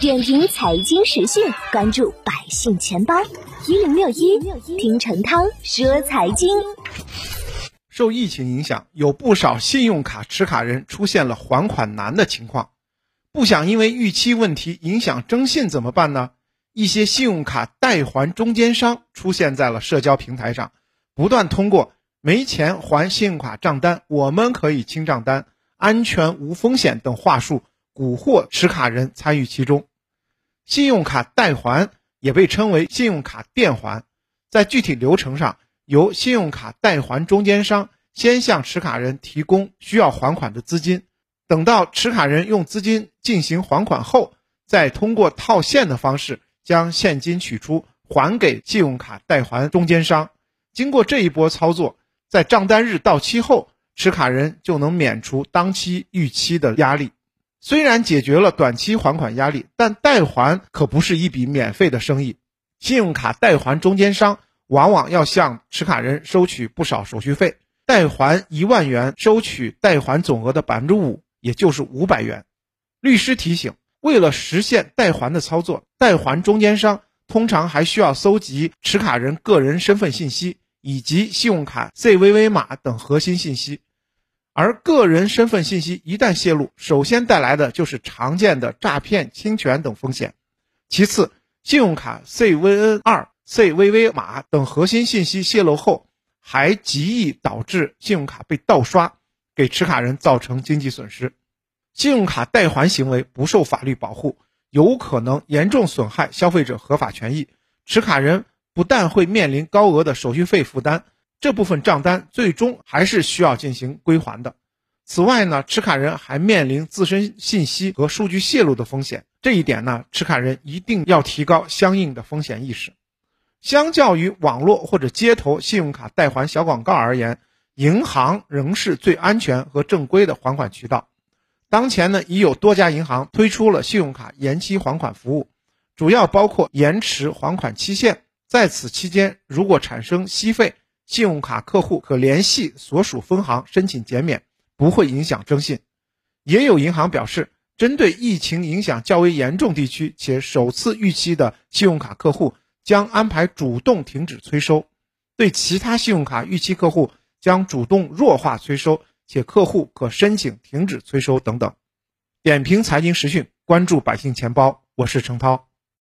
点评财经时讯，关注百姓钱包一零六一，听陈涛说财经。受疫情影响，有不少信用卡持卡人出现了还款难的情况。不想因为逾期问题影响征信怎么办呢？一些信用卡代还中间商出现在了社交平台上，不断通过没钱还信用卡账单，我们可以清账单，安全无风险等话术，蛊惑持卡人参与其中。信用卡代还也被称为信用卡垫还，在具体流程上。由信用卡代还中间商先向持卡人提供需要还款的资金，等到持卡人用资金进行还款后，再通过套现的方式将现金取出还给信用卡代还中间商。经过这一波操作，在账单日到期后，持卡人就能免除当期逾期的压力。虽然解决了短期还款压力，但代还可不是一笔免费的生意。信用卡代还中间商。往往要向持卡人收取不少手续费，代还一万元收取代还总额的百分之五，也就是五百元。律师提醒，为了实现代还的操作，代还中间商通常还需要搜集持卡人个人身份信息以及信用卡 CVV 码等核心信息，而个人身份信息一旦泄露，首先带来的就是常见的诈骗、侵权等风险。其次，信用卡 CVN 二。CVV 码等核心信息泄露后，还极易导致信用卡被盗刷，给持卡人造成经济损失。信用卡代还行为不受法律保护，有可能严重损害消费者合法权益。持卡人不但会面临高额的手续费负担，这部分账单最终还是需要进行归还的。此外呢，持卡人还面临自身信息和数据泄露的风险。这一点呢，持卡人一定要提高相应的风险意识。相较于网络或者街头信用卡代还小广告而言，银行仍是最安全和正规的还款渠道。当前呢，已有多家银行推出了信用卡延期还款服务，主要包括延迟还款期限，在此期间如果产生息费，信用卡客户可联系所属分行申请减免，不会影响征信。也有银行表示，针对疫情影响较为严重地区且首次逾期的信用卡客户。将安排主动停止催收，对其他信用卡逾期客户将主动弱化催收，且客户可申请停止催收等等。点评财经时讯，关注百姓钱包，我是程涛。